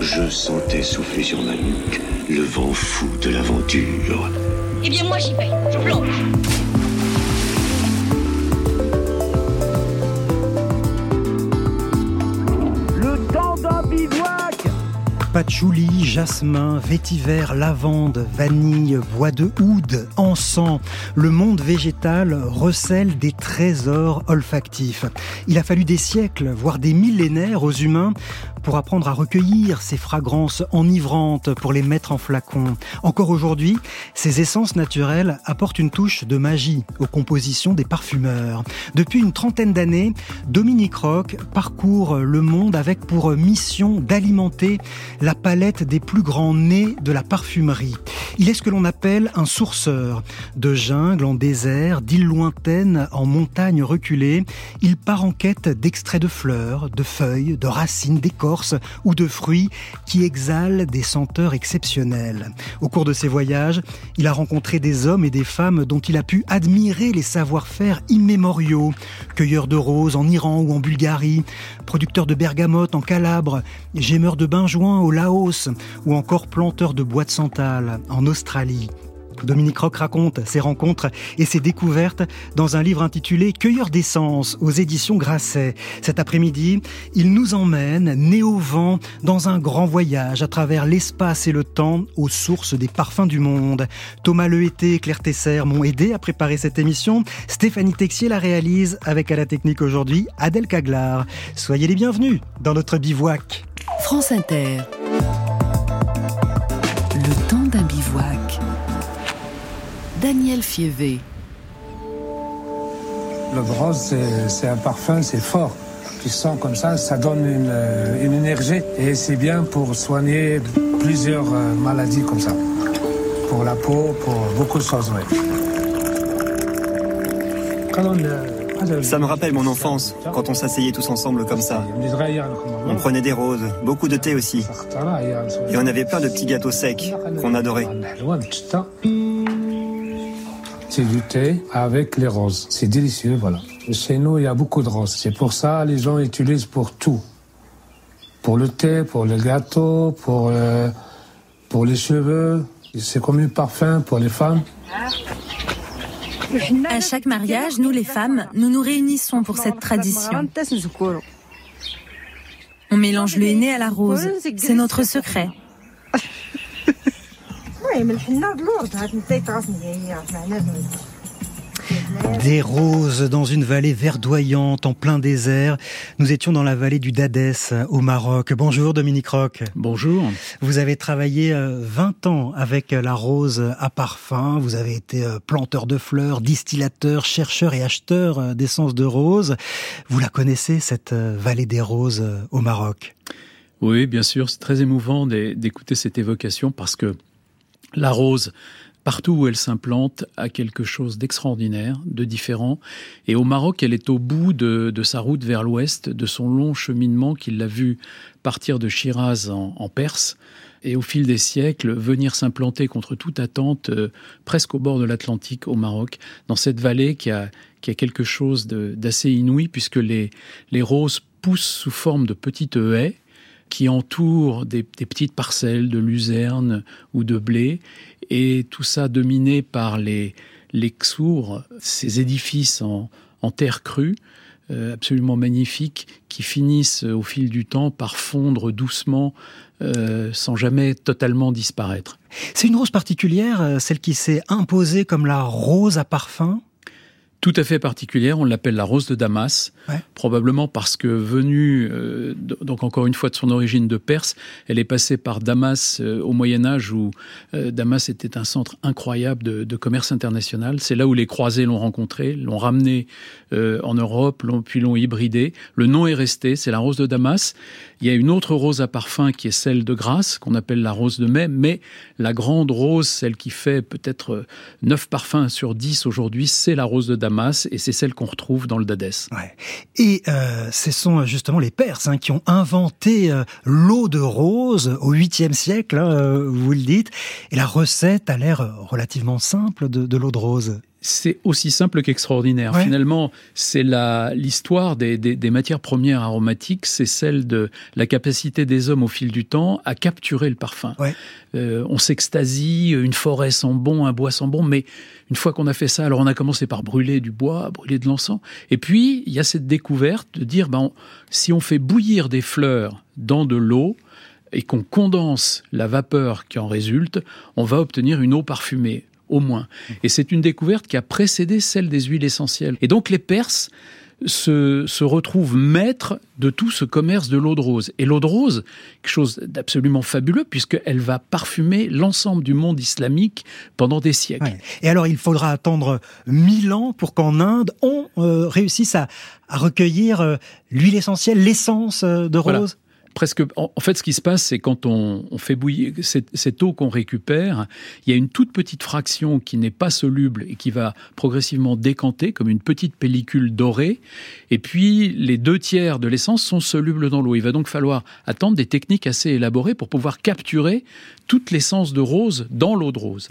Je sentais souffler sur ma nuque le vent fou de l'aventure. Eh bien moi j'y vais, je plonge. Le temps d'un bivouac Patchouli, jasmin, vétiver, lavande, vanille, bois de oud, encens. Le monde végétal recèle des trésors olfactifs. Il a fallu des siècles, voire des millénaires aux humains pour apprendre à recueillir ces fragrances enivrantes, pour les mettre en flacon. Encore aujourd'hui, ces essences naturelles apportent une touche de magie aux compositions des parfumeurs. Depuis une trentaine d'années, Dominique Roch parcourt le monde avec pour mission d'alimenter la palette des plus grands nez de la parfumerie. Il est ce que l'on appelle un sourceur. De jungle en désert, d'îles lointaines en montagnes reculées, il part en quête d'extraits de fleurs, de feuilles, de racines, d'écorces ou de fruits qui exhalent des senteurs exceptionnelles. Au cours de ses voyages, il a rencontré des hommes et des femmes dont il a pu admirer les savoir-faire immémoriaux. Cueilleurs de roses en Iran ou en Bulgarie, producteurs de bergamote en Calabre, gémeurs de benjoin au Laos ou encore planteurs de bois de santal en Australie. Dominique Roch raconte ses rencontres et ses découvertes dans un livre intitulé Cueilleur d'essence aux éditions Grasset. Cet après-midi, il nous emmène, né au vent, dans un grand voyage à travers l'espace et le temps aux sources des parfums du monde. Thomas Lehété et Claire Tesser m'ont aidé à préparer cette émission. Stéphanie Texier la réalise avec à la technique aujourd'hui Adèle Caglar. Soyez les bienvenus dans notre bivouac. France Inter. Daniel Fievé. Le rose, c'est un parfum, c'est fort. Tu sens comme ça, ça donne une, une énergie et c'est bien pour soigner plusieurs maladies comme ça. Pour la peau, pour beaucoup de choses, oui. Ça me rappelle mon enfance, quand on s'asseyait tous ensemble comme ça. On prenait des roses, beaucoup de thé aussi. Et on avait plein de petits gâteaux secs qu'on adorait. C'est du thé avec les roses. C'est délicieux, voilà. Chez nous, il y a beaucoup de roses. C'est pour ça les gens utilisent pour tout. Pour le thé, pour le gâteau, pour, euh, pour les cheveux. C'est comme un parfum pour les femmes. À chaque mariage, nous les femmes, nous nous réunissons pour cette tradition. On mélange le henné à la rose. C'est notre secret. Des roses dans une vallée verdoyante en plein désert. Nous étions dans la vallée du Dadès au Maroc. Bonjour Dominique Roch. Bonjour. Vous avez travaillé 20 ans avec la rose à parfum. Vous avez été planteur de fleurs, distillateur, chercheur et acheteur d'essence de rose. Vous la connaissez, cette vallée des roses au Maroc? Oui, bien sûr. C'est très émouvant d'écouter cette évocation parce que la rose, partout où elle s'implante, a quelque chose d'extraordinaire, de différent. Et au Maroc, elle est au bout de, sa route vers l'ouest, de son long cheminement qu'il l'a vu partir de Shiraz en, Perse. Et au fil des siècles, venir s'implanter contre toute attente, euh, presque au bord de l'Atlantique, au Maroc, dans cette vallée qui a, quelque chose d'assez inouï, puisque les roses poussent sous forme de petites haies qui entourent des, petites parcelles de luzerne ou de blé, et tout ça dominé par les, les ces édifices en, terre crue, euh, absolument magnifiques, qui finissent au fil du temps par fondre doucement euh, sans jamais totalement disparaître. C'est une rose particulière, celle qui s'est imposée comme la rose à parfum tout à fait particulière. On l'appelle la rose de Damas, ouais. probablement parce que venue, euh, donc encore une fois de son origine de Perse, elle est passée par Damas euh, au Moyen Âge où euh, Damas était un centre incroyable de, de commerce international. C'est là où les croisés l'ont rencontré, l'ont ramené en Europe, puis l'ont hybridé. Le nom est resté, c'est la rose de Damas. Il y a une autre rose à parfum qui est celle de Grasse, qu'on appelle la rose de mai, mais la grande rose, celle qui fait peut-être 9 parfums sur 10 aujourd'hui, c'est la rose de Damas et c'est celle qu'on retrouve dans le Dadès. Et euh, ce sont justement les Perses hein, qui ont inventé euh, l'eau de rose au 8e siècle, hein, euh, vous le dites, et la recette a l'air relativement simple de l'eau de rose c'est aussi simple qu'extraordinaire. Finalement, c'est l'histoire des, des, matières premières aromatiques, c'est celle de la capacité des hommes au fil du temps à capturer le parfum. Euh, on s'extasie, une forêt sent bon, un bois sent bon, mais une fois qu'on a fait ça, alors on a commencé par brûler du bois, brûler de l'encens, et puis il y a cette découverte de dire, ben, si on fait bouillir des fleurs dans de l'eau, et qu'on condense la vapeur qui en résulte, on va obtenir une eau parfumée au moins. Et c'est une découverte qui a précédé celle des huiles essentielles. Et donc les Perses se, se retrouvent maîtres de tout ce commerce de l'eau de rose. Et l'eau de rose, quelque chose d'absolument fabuleux, puisqu'elle va parfumer l'ensemble du monde islamique pendant des siècles. Et alors, il faudra attendre mille ans pour qu'en Inde, on euh, réussisse à, recueillir euh, l'huile essentielle, l'essence euh, de rose presque. En, fait, ce qui se passe, c'est quand on, fait bouillir cette, eau qu'on récupère, il y a une toute petite fraction qui n'est pas soluble et qui va progressivement décanter comme une petite pellicule dorée. Et puis, les deux tiers de l'essence sont solubles dans l'eau. Il va donc falloir attendre des techniques assez élaborées pour pouvoir capturer toute l'essence de rose dans l'eau de rose.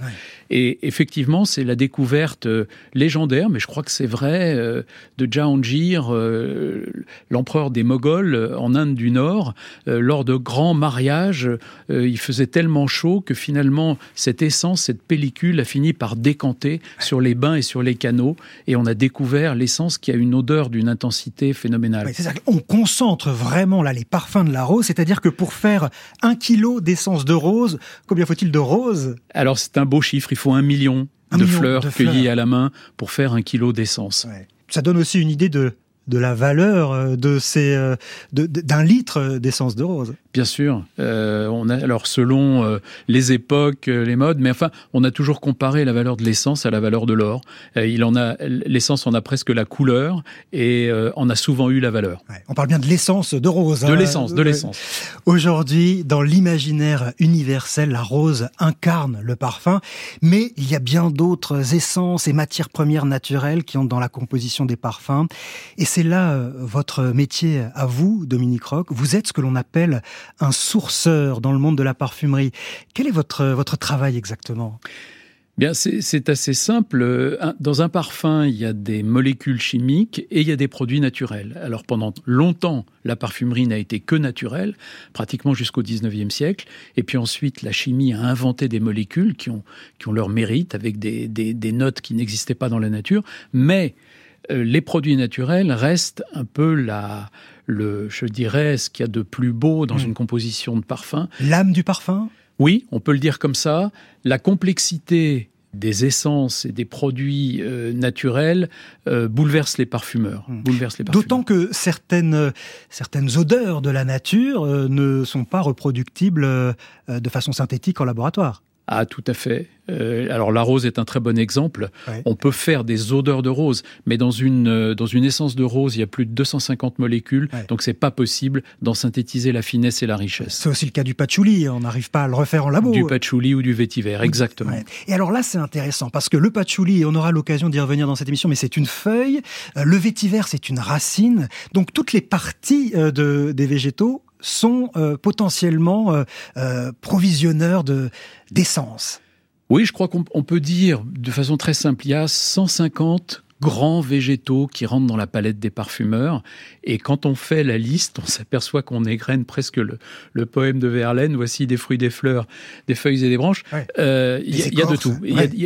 Et effectivement, c'est la découverte euh, légendaire, mais je crois que c'est vrai, euh, de Jahangir, euh, l'empereur des Moghols en Inde du Nord. lors de grands mariages, il faisait tellement chaud que finalement, cette essence, cette pellicule a fini par décanter sur les bains et sur les canaux. Et on a découvert l'essence qui a une odeur d'une intensité phénoménale. on concentre vraiment là les parfums de la rose, c'est-à-dire que pour faire un kilo d'essence de rose, Combien faut-il de roses? Alors c'est un beau chiffre, il faut un million, de, fleurs cueillies à la main pour faire un kilo d'essence. Ça donne aussi une idée de, de la valeur euh, de ces euh, d'un litre d'essence de rose. Bien sûr. Euh, on a alors selon euh, les époques, euh, les modes, mais enfin, on a toujours comparé la valeur de l'essence à la valeur de l'or. il en a l'essence, on a presque la couleur et on a souvent eu la valeur. on parle bien de l'essence de rose. De hein. l'essence, de l'essence. Aujourd'hui, dans l'imaginaire universel, la rose incarne le parfum, mais il y a bien d'autres essences et matières premières naturelles qui entrent dans la composition des parfums. Et c'est là votre métier à vous, Dominique Roch. Vous êtes ce que l'on appelle un sourceur dans le monde de la parfumerie. Quel est votre, votre travail exactement? Bien, c'est assez simple. Dans un parfum, il y a des molécules chimiques et il y a des produits naturels. Alors pendant longtemps, la parfumerie n'a été que naturelle, pratiquement jusqu'au 19e siècle. Et puis ensuite, la chimie a inventé des molécules qui ont, qui ont leur mérite avec des, des, notes qui n'existaient pas dans la nature. Mais euh, les produits naturels restent un peu la, le, je dirais, ce qu'il y a de plus beau dans hmm. une composition de parfum. L'âme du parfum? Oui, on peut le dire comme ça. La complexité des essences et des produits euh, naturels euh, bouleverse les parfumeurs. Hmm. Bouleverse les D'autant que certaines, certaines odeurs de la nature euh, ne sont pas reproductibles de façon synthétique en laboratoire. Ah, tout à fait. Euh, alors la rose est un très bon exemple. On peut faire des odeurs de rose, mais dans une euh, dans une essence de rose, il y a plus de 250 molécules, donc c'est pas possible d'en synthétiser la finesse et la richesse. C'est aussi le cas du patchouli. On n'arrive pas à le refaire en labo. Du patchouli ou du vétiver, exactement. Et alors là, c'est intéressant parce que le patchouli, on aura l'occasion d'y revenir dans cette émission, mais c'est une feuille. Euh, le vétiver, c'est une racine. Donc toutes les parties de, des végétaux sont euh, potentiellement euh, euh, provisionneurs de d'essence. Oui, je crois qu'on peut dire de façon très simple, il y a 150 grands végétaux qui rentrent dans la palette des parfumeurs. Et quand on fait la liste, on s'aperçoit qu'on égrène presque le, le, poème de Verlaine. Voici des fruits, des fleurs, des feuilles et des branches. Euh, il y, a de tout.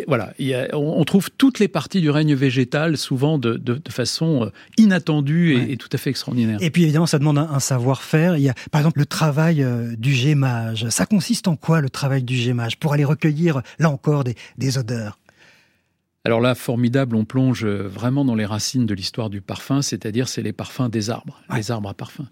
voilà, on, trouve toutes les parties du règne végétal, souvent de, de, façon euh, inattendue et, tout à fait extraordinaire. Et puis évidemment, ça demande un, savoir-faire. Il y a par exemple le travail euh, du gémage. Ça consiste en quoi le travail du gémage Pour aller recueillir, là encore, des, des odeurs? Alors là, formidable, on plonge vraiment dans les racines de l'histoire du parfum, c'est-à-dire c'est les parfums des arbres, les arbres à parfum.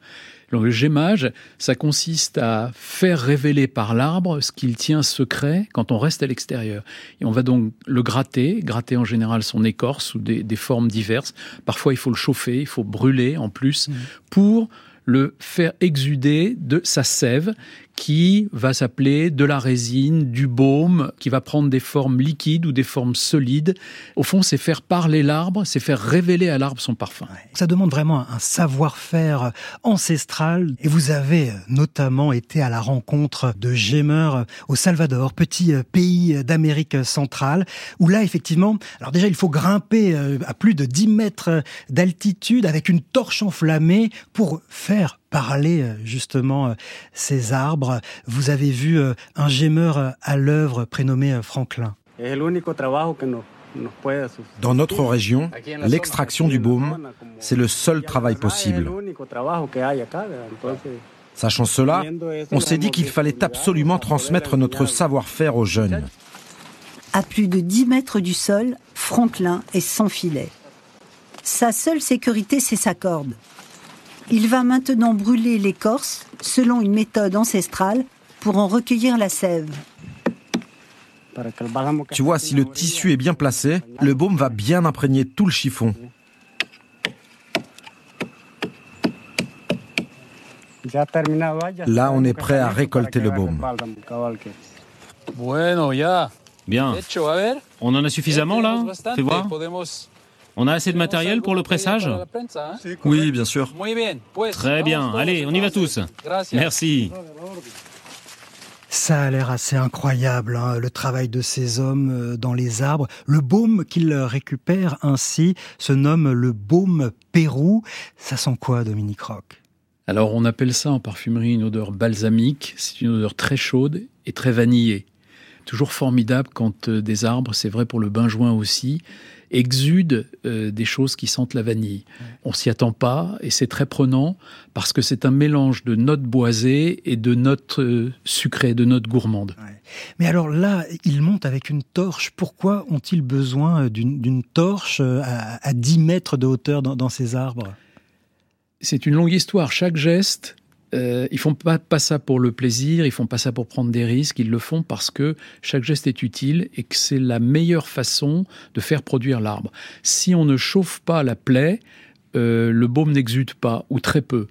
le gémage, ça consiste à faire révéler par l'arbre ce qu'il tient secret quand on reste à l'extérieur. Et on va donc le gratter, gratter en général son écorce sous des, formes diverses. Parfois, il faut le chauffer, il faut brûler en plus mmh. pour le faire exuder de sa sève qui va s'appeler de la résine, du baume, qui va prendre des formes liquides ou des formes solides. Au fond, c'est faire parler l'arbre, c'est faire révéler à l'arbre son parfum. Ça demande vraiment un savoir-faire ancestral. Et vous avez notamment été à la rencontre de gémeurs au Salvador, petit pays d'Amérique centrale, où là, effectivement, alors déjà, il faut grimper euh, à plus de 10 mètres d'altitude avec une torche enflammée pour faire parler euh, justement euh, ces arbres. Vous avez vu euh, un gémeur à l'œuvre prénommé Franklin. Dans notre région, l'extraction du baume, c'est le seul travail possible. Sachant cela, on s'est dit qu'il fallait absolument transmettre notre savoir-faire aux jeunes. À plus de 10 mètres du sol, Franklin est sans filet. Sa seule sécurité, c'est sa corde. Il va maintenant brûler l'écorce selon une méthode ancestrale pour en recueillir la sève. Tu vois, si le tissu est bien placé, le baume va bien imprégner tout le chiffon. Là, on est prêt à récolter le baume. Bien. On en a suffisamment là Fais voir. On a assez de matériel pour le pressage Oui, bien sûr. Très bien. Allez, on y va tous. Merci. Ça a l'air assez incroyable, hein, le travail de ces hommes euh, dans les arbres. Le baume qu'ils récupèrent ainsi se nomme le baume Pérou. Ça sent quoi, Dominique Roch Alors, on appelle ça en parfumerie une odeur balsamique. C'est une odeur très chaude et très vanillée. Toujours formidable quand euh, des arbres, c'est vrai pour le benjoin aussi, exude euh, des choses qui sentent la vanille. On s'y attend pas et c'est très prenant parce que c'est un mélange de notes boisées et de notes euh, sucrées, de notes gourmandes. Mais alors là, ils montent avec une torche. Pourquoi ont-ils besoin d'une torche euh, à, 10 mètres de hauteur dans ces arbres? C'est une longue histoire. Chaque geste euh, ils font pas, pas ça pour le plaisir, ils font pas ça pour prendre des risques, ils le font parce que chaque geste est utile et que c'est la meilleure façon de faire produire l'arbre. Si on ne chauffe pas la plaie, euh, le baume n'exude pas ou très peu.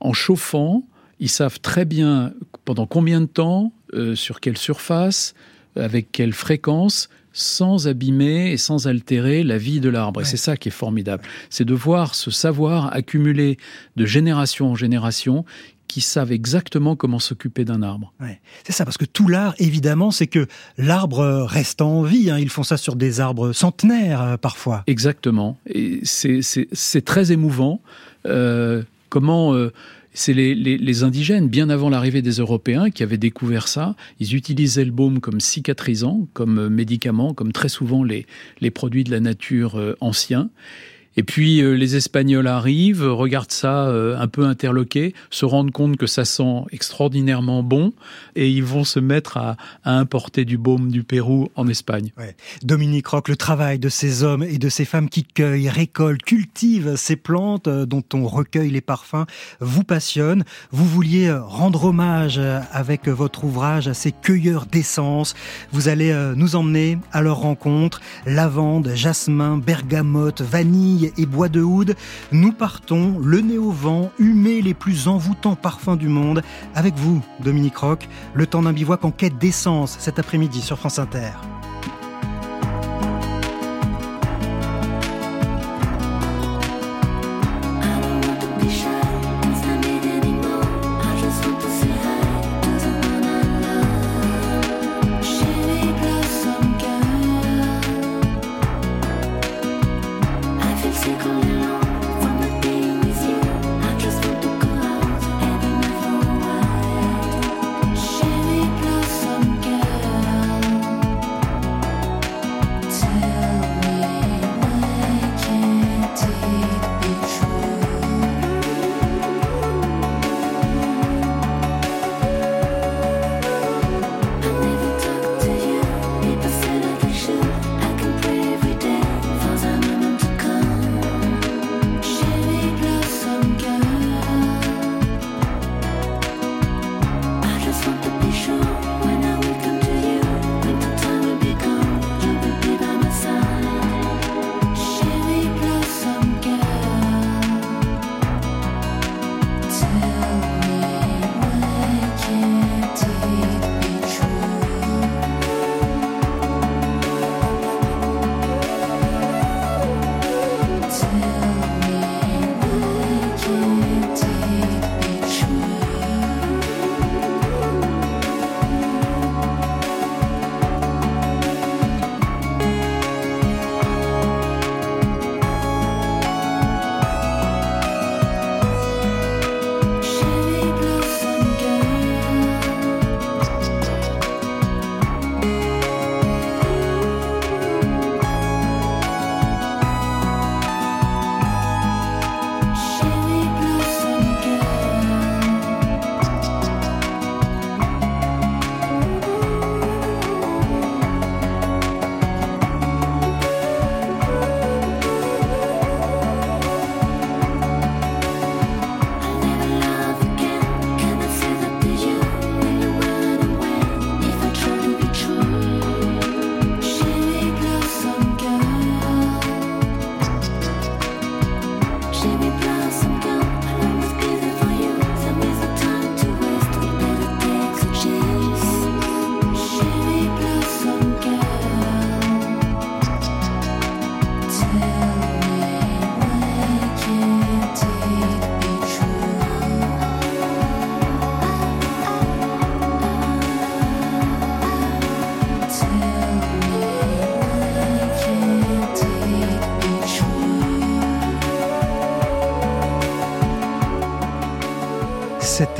En chauffant, ils savent très bien pendant combien de temps, euh, sur quelle surface, avec quelle fréquence, sans abîmer et sans altérer la vie de l'arbre. Et c'est ça qui est formidable. C'est de voir ce savoir accumulé de génération en génération qui savent exactement comment s'occuper d'un arbre. C'est ça, parce que tout l'art, évidemment, c'est que l'arbre reste en vie. Hein. Ils font ça sur des arbres centenaires, euh, parfois. Exactement. Et c'est très émouvant. Euh, comment... Euh, c'est les, les, indigènes, bien avant l'arrivée des Européens, qui avaient découvert ça. Ils utilisaient le baume comme cicatrisant, comme médicament, comme très souvent les, les produits de la nature anciens. Et puis euh, les Espagnols arrivent, regardent ça euh, un peu interloqué, se rendent compte que ça sent extraordinairement bon, et ils vont se mettre à, importer du baume du Pérou en Espagne. Dominique Roch, le travail de ces hommes et de ces femmes qui cueillent, récoltent, cultivent ces plantes euh, dont on recueille les parfums vous passionne. Vous vouliez rendre hommage avec votre ouvrage à ces cueilleurs d'essence. Vous allez nous emmener à leur rencontre. Lavande, jasmin, bergamote, vanille, et bois de oud, nous partons, le nez au vent, humer les plus envoûtants parfums du monde, avec vous, Dominique Roch, le temps d'un bivouac en quête d'essence cet après-midi sur France Inter.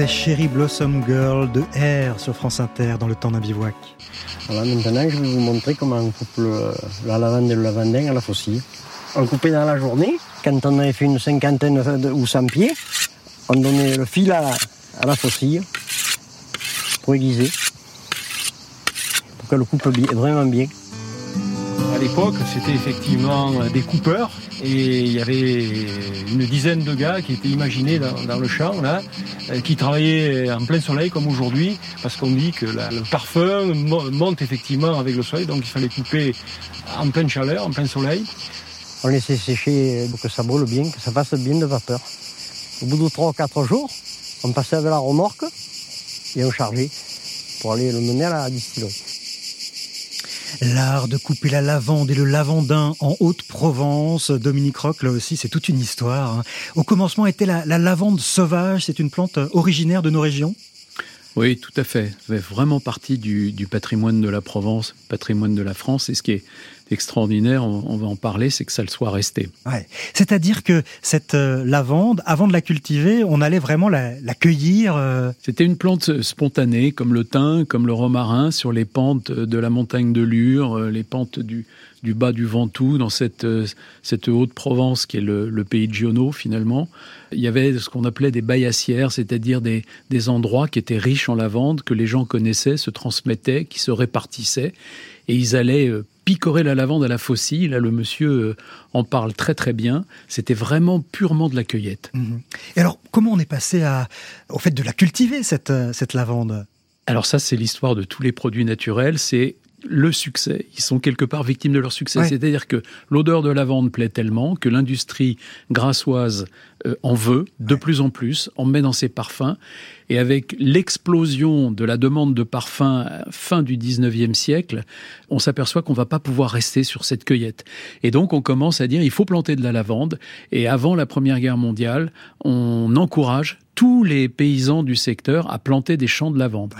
Cherry Blossom Girl de Air sur France Inter dans le temps d'un bivouac. Voilà, maintenant je vais vous montrer comment on coupe la lavande et le lavandin à la faucille. On coupait dans la journée, quand on avait fait une cinquantaine ou cent pieds, on donnait le fil à, à la faucille pour aiguiser, pour qu'elle coupe bien, vraiment bien. À l'époque, c'était effectivement des coupeurs et il y avait une dizaine de gars qui étaient imaginés dans, le champ, là, euh, qui travaillaient en plein soleil comme aujourd'hui, parce qu'on dit que le parfum monte effectivement avec le soleil, donc il fallait couper en pleine chaleur, en plein soleil. On laissait sécher pour que ça brûle bien, que ça fasse bien de vapeur. Au bout de 3 ou 4 jours, on passait avec la remorque et on chargeait pour aller le mener à la distillerie. L'art de couper la lavande et le lavandin en Haute-Provence. Dominique Roch, là aussi, c'est toute une histoire. Hein. Au commencement était la, lavande sauvage. C'est une plante originaire de nos régions? Oui, tout à fait. Ça fait vraiment partie du, du, patrimoine de la Provence, patrimoine de la France. Et ce qui est extraordinaire, on, va en parler, c'est que ça le soit resté. Ouais. C'est-à-dire que cette euh, lavande, avant de la cultiver, on allait vraiment la, cueillir euh C'était une plante spontanée, comme le thym, comme le romarin, sur les pentes de la montagne de Lure, euh, les pentes du, du bas du Ventoux, dans cette, cette Haute-Provence qui est le, le, pays de Giono finalement. Il y avait ce qu'on appelait des baillassières, c'est-à-dire des, des endroits qui étaient riches en lavande, que les gens connaissaient, se transmettaient, qui se répartissaient et ils allaient picorer la lavande à la faucille. Là, le monsieur euh, en parle très très bien. C'était vraiment purement de la cueillette. Mhm. Et alors, comment on est passé à, au fait de la cultiver, cette, euh, cette lavande? Alors ça, c'est l'histoire de tous les produits naturels. C'est le succès. Ils sont quelque part victimes de leur succès. C'est-à-dire que l'odeur de lavande plaît tellement que l'industrie grassoise euh, en veut de plus en plus, en met dans ses parfums. Et avec l'explosion de la demande de parfums fin du 19e siècle, on s'aperçoit qu'on va pas pouvoir rester sur cette cueillette. Et donc on commence à dire il faut planter de la lavande. Et avant la Première Guerre mondiale, on encourage tous les paysans du secteur à planter des champs de lavande.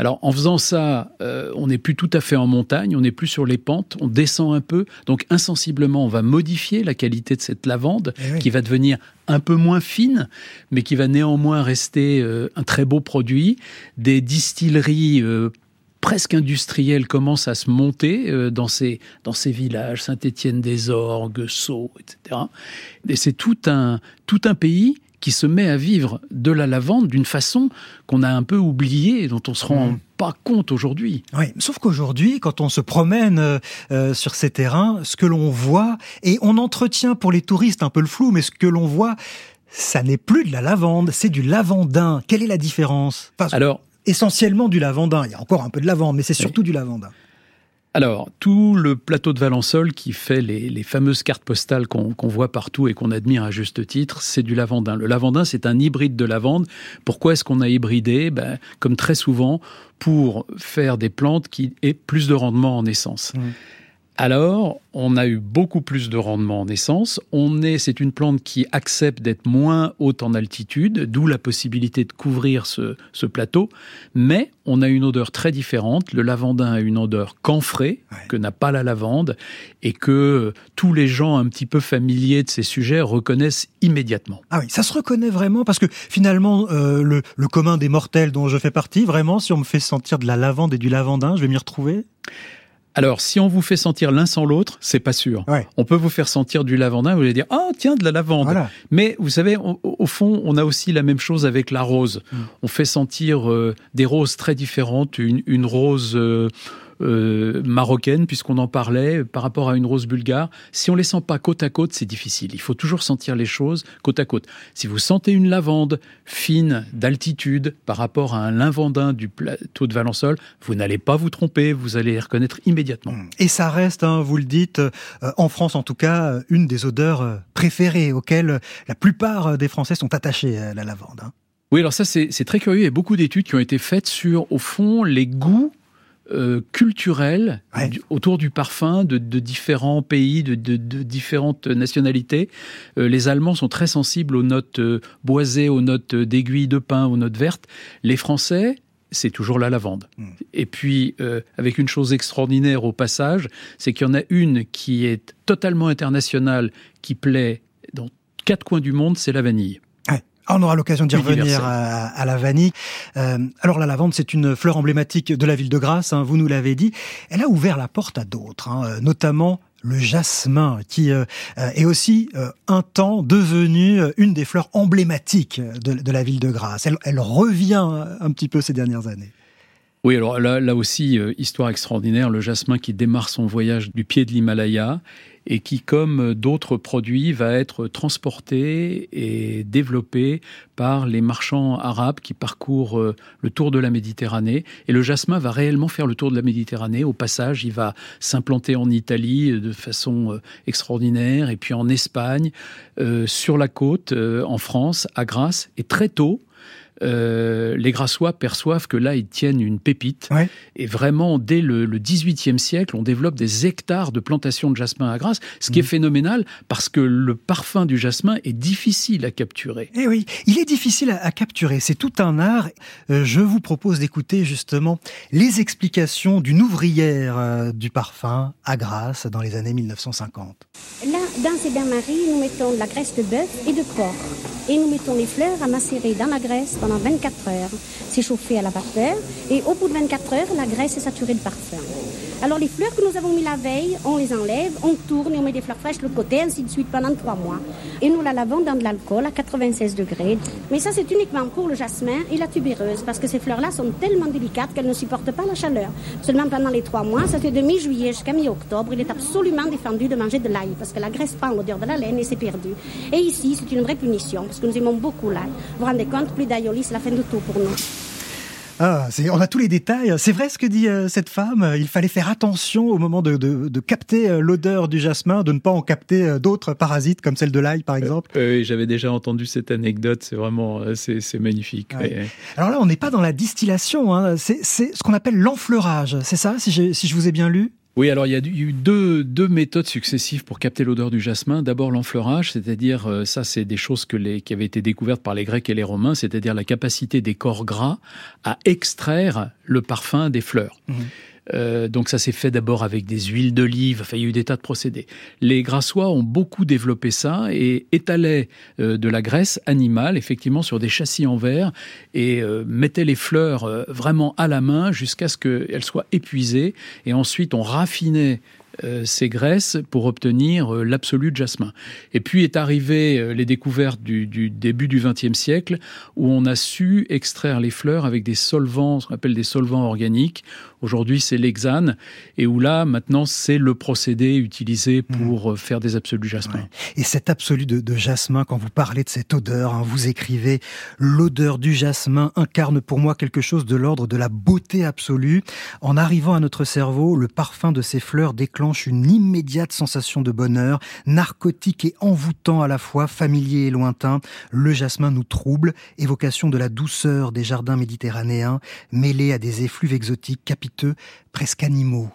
Alors en faisant ça, euh, on n'est plus tout à fait en montagne, on n'est plus sur les pentes, on descend un peu, donc insensiblement on va modifier la qualité de cette lavande eh qui va devenir un peu moins fine, mais qui va néanmoins rester euh, un très beau produit. Des distilleries euh, presque industrielles commencent à se monter dans ces dans ces villages, Saint-Étienne-des-Orgues, Sceaux, etc. Et c'est tout un tout un pays qui se met à vivre de la lavande d'une façon qu'on a un peu oubliée et dont on se rend mmh. pas compte aujourd'hui. Oui, sauf qu'aujourd'hui, quand on se promène euh, euh, sur ces terrains, ce que l'on voit, et on entretient pour les touristes un peu le flou, mais ce que l'on voit, ça n'est plus de la lavande, c'est du lavandin. Quelle est la différence? Alors, essentiellement du lavandin. Il y a encore un peu de lavande, mais c'est surtout du lavandin. Alors, tout le plateau de Valençol qui fait les, fameuses cartes postales qu'on voit partout et qu'on admire à juste titre, c'est du lavandin. Le lavandin, c'est un hybride de lavande. Pourquoi est-ce qu'on a hybridé? Ben, Comme très souvent, pour faire des plantes qui aient plus de rendement en essence. Mmh. Alors, on a eu beaucoup plus de rendement en essence. On est, c'est une plante qui accepte d'être moins haute en altitude, d'où la possibilité de couvrir ce, plateau. Mais on a une odeur très différente. Le lavandin a une odeur camphrée que n'a pas la lavande et que tous les gens un petit peu familiers de ces sujets reconnaissent immédiatement. Ah oui, ça se reconnaît vraiment parce que finalement, euh, le, le commun des mortels dont je fais partie, vraiment, si on me fait sentir de la lavande et du lavandin, je vais m'y retrouver? Alors, si on vous fait sentir l'un sans l'autre, c'est pas sûr. On peut vous faire sentir du lavandin, vous allez dire ah tiens de la lavande. Mais vous savez, au, fond, on a aussi la même chose avec la rose. Mm. On fait sentir euh, des roses très différentes. Une, rose euh, euh, marocaine, puisqu'on en parlait, par rapport à une rose bulgare. Si on les sent pas côte à côte, c'est difficile. Il faut toujours sentir les choses côte à côte. Si vous sentez une lavande fine, d'altitude, par rapport à un lavandin du plateau de Valençol, vous n'allez pas vous tromper, vous allez les reconnaître immédiatement. Et ça reste, hein, vous le dites, euh, en France en tout cas, euh, une des odeurs préférées auxquelles la plupart des Français sont attachés à la lavande. Hein. Oui, alors ça c'est très curieux. Il y a beaucoup d'études qui ont été faites sur, au fond, les goûts euh, culturel autour du parfum de, différents pays, de, différentes nationalités. Euh, les Allemands sont très sensibles aux notes euh, boisées, aux notes d'aiguilles de pin, aux notes vertes. Les Français, c'est toujours la lavande. Hmm. Et puis, avec une chose extraordinaire au passage, c'est qu'il y en a une qui est totalement internationale, qui plaît dans quatre coins du monde, c'est la vanille. Ah, on aura l'occasion d'y revenir à, la vanille. Euh, alors la lavande, c'est une fleur emblématique de la ville de Grasse, hein, vous nous l'avez dit. Elle a ouvert la porte à d'autres, hein, notamment le jasmin, qui euh, est aussi euh, un temps devenu une des fleurs emblématiques de, la ville de Grasse. Elle, revient un petit peu ces dernières années. Oui, alors là, là aussi, histoire extraordinaire, le jasmin qui démarre son voyage du pied de l'Himalaya et qui, comme d'autres produits, va être transporté et développé par les marchands arabes qui parcourent euh, le tour de la Méditerranée. Et le jasmin va réellement faire le tour de la Méditerranée. Au passage, il va s'implanter en Italie euh, de façon euh, extraordinaire, et puis en Espagne, sur la côte, en France, à Grasse. Et très tôt, euh, les Grassois perçoivent que là, ils tiennent une pépite. Et vraiment, dès le, XVIIIe siècle, on développe des hectares de plantations de jasmin à Grasse, ce qui est mmh. phénoménal parce que le parfum du jasmin est difficile à capturer. Eh oui, il est difficile à, capturer. C'est tout un art. Euh, je vous propose d'écouter justement les explications d'une ouvrière euh, du parfum à Grasse dans les années 1950. Là, dans ces bains-maries, nous mettons de la graisse de bœuf et de porc. Et nous mettons les fleurs à macérer dans la graisse pendant 24 heures. C'est chauffé à la vapeur et au bout de 24 heures, la graisse est saturée de parfum. Alors les fleurs que nous avons mis la veille, on les enlève, on tourne et on met des fleurs fraîches de côté, ainsi de suite pendant trois mois. Et nous la lavons dans de l'alcool à 96 degrés. Mais ça c'est uniquement pour le jasmin et la tubéreuse, parce que ces fleurs-là sont tellement délicates qu'elles ne supportent pas la chaleur. Seulement pendant les trois mois, ça fait de mi-juillet jusqu'à mi-octobre, il est absolument défendu de manger de l'ail, parce que la graisse prend l'odeur de la laine et c'est perdu. Et ici, c'est une vraie punition, parce que nous aimons beaucoup l'ail. Vous vous rendez compte, plus d'ail c'est la fin de tout pour nous. Ah, on a tous les détails. C'est vrai ce que dit euh, cette femme. Il fallait faire attention au moment de, capter euh, l'odeur du jasmin, de ne pas en capter euh, d'autres parasites comme celle de l'ail, par exemple. oui, j'avais déjà entendu cette anecdote. C'est vraiment, c'est magnifique. Alors là, on n'est pas dans la distillation. Hein. C'est ce qu'on appelle l'enfleurage. C'est ça, si je vous ai bien lu? Oui, alors il y a eu deux, deux méthodes successives pour capter l'odeur du jasmin. D'abord l'enfleurage, c'est-à-dire, euh, ça c'est des choses que les, qui avaient été découvertes par les Grecs et les Romains, c'est-à-dire la capacité des corps gras à extraire le parfum des fleurs. Mmh. Euh, donc ça s'est fait d'abord avec des huiles d'olive, il y a eu des tas de procédés. Les Grassois ont beaucoup développé ça et étalaient euh, de la graisse animale effectivement sur des châssis en verre et euh, mettaient les fleurs vraiment à la main jusqu'à ce qu'elles soient épuisées et ensuite on raffinait ces graisses pour obtenir euh, l'absolu de jasmin. Et puis est arrivé euh, les découvertes du, début du XXe siècle où on a su extraire les fleurs avec des solvants, ce qu'on appelle des solvants organiques. Aujourd'hui, c'est l'hexane et où là, maintenant, c'est le procédé utilisé mmh. pour faire des absolus jasmin. Et cet absolu de, jasmin, quand vous parlez de cette odeur, hein, vous écrivez l'odeur du jasmin incarne pour moi quelque chose de l'ordre de la beauté absolue. En arrivant à notre cerveau, le parfum de ces fleurs déclenche une immédiate sensation de bonheur, narcotique et envoûtant à la fois, familier et lointain. Le jasmin nous trouble, évocation de la douceur des jardins méditerranéens, mêlée à des effluves exotiques capiteux, presque animaux.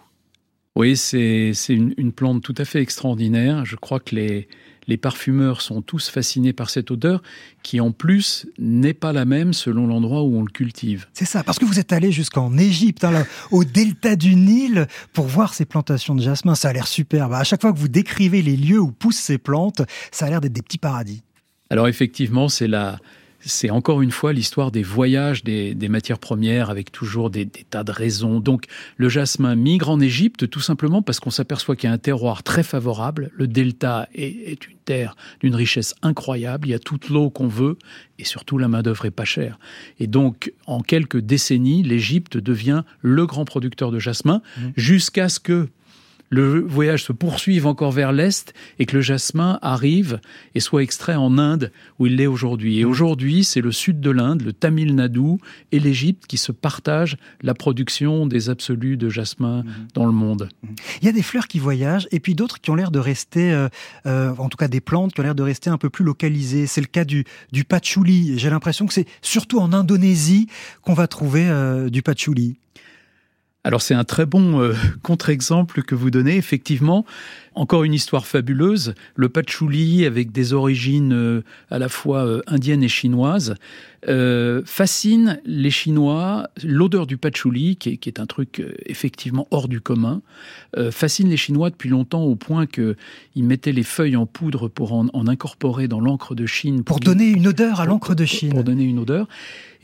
Oui, c'est une, une plante tout à fait extraordinaire. Je crois que les, les parfumeurs sont tous fascinés par cette odeur qui en plus n'est pas la même selon l'endroit où on le cultive. C'est ça, parce que vous êtes allé jusqu'en Égypte, hein, au delta du Nil, pour voir ces plantations de jasmin. Ça a l'air superbe. À chaque fois que vous décrivez les lieux où poussent ces plantes, ça a l'air d'être des petits paradis. Alors effectivement, c'est la, c'est encore une fois l'histoire des voyages des, matières premières avec toujours des, tas de raisons. Donc le jasmin migre en Égypte tout simplement parce qu'on s'aperçoit qu'il y a un terroir très favorable. Le delta est, une terre d'une richesse incroyable. Il y a toute l'eau qu'on veut et surtout la main-d'œuvre est pas chère. Et donc en quelques décennies, l'Égypte devient le grand producteur de jasmin mmh. jusqu'à ce que le voyage se poursuive encore vers l'est et que le jasmin arrive et soit extrait en Inde où il l'est aujourd'hui. Et aujourd'hui, c'est le sud de l'Inde, le Tamil Nadu et l'Égypte qui se partagent la production des absolus de jasmin dans le monde. Il y a des fleurs qui voyagent et puis d'autres qui ont l'air de rester, euh, euh, en tout cas des plantes qui ont l'air de rester un peu plus localisées. C'est le cas du, du patchouli. J'ai l'impression que c'est surtout en Indonésie qu'on va trouver euh, du patchouli. Alors c'est un très bon euh, contre-exemple que vous donnez. Effectivement, encore une histoire fabuleuse. Le patchouli, avec des origines euh, à la fois euh, indiennes et chinoises, fascine les Chinois. L'odeur du patchouli, qui est, un truc effectivement hors du commun, fascine les Chinois depuis longtemps au point qu'ils mettaient les feuilles en poudre pour en, incorporer dans l'encre de Chine. Pour, donner une odeur à l'encre de Chine. Pour donner une odeur.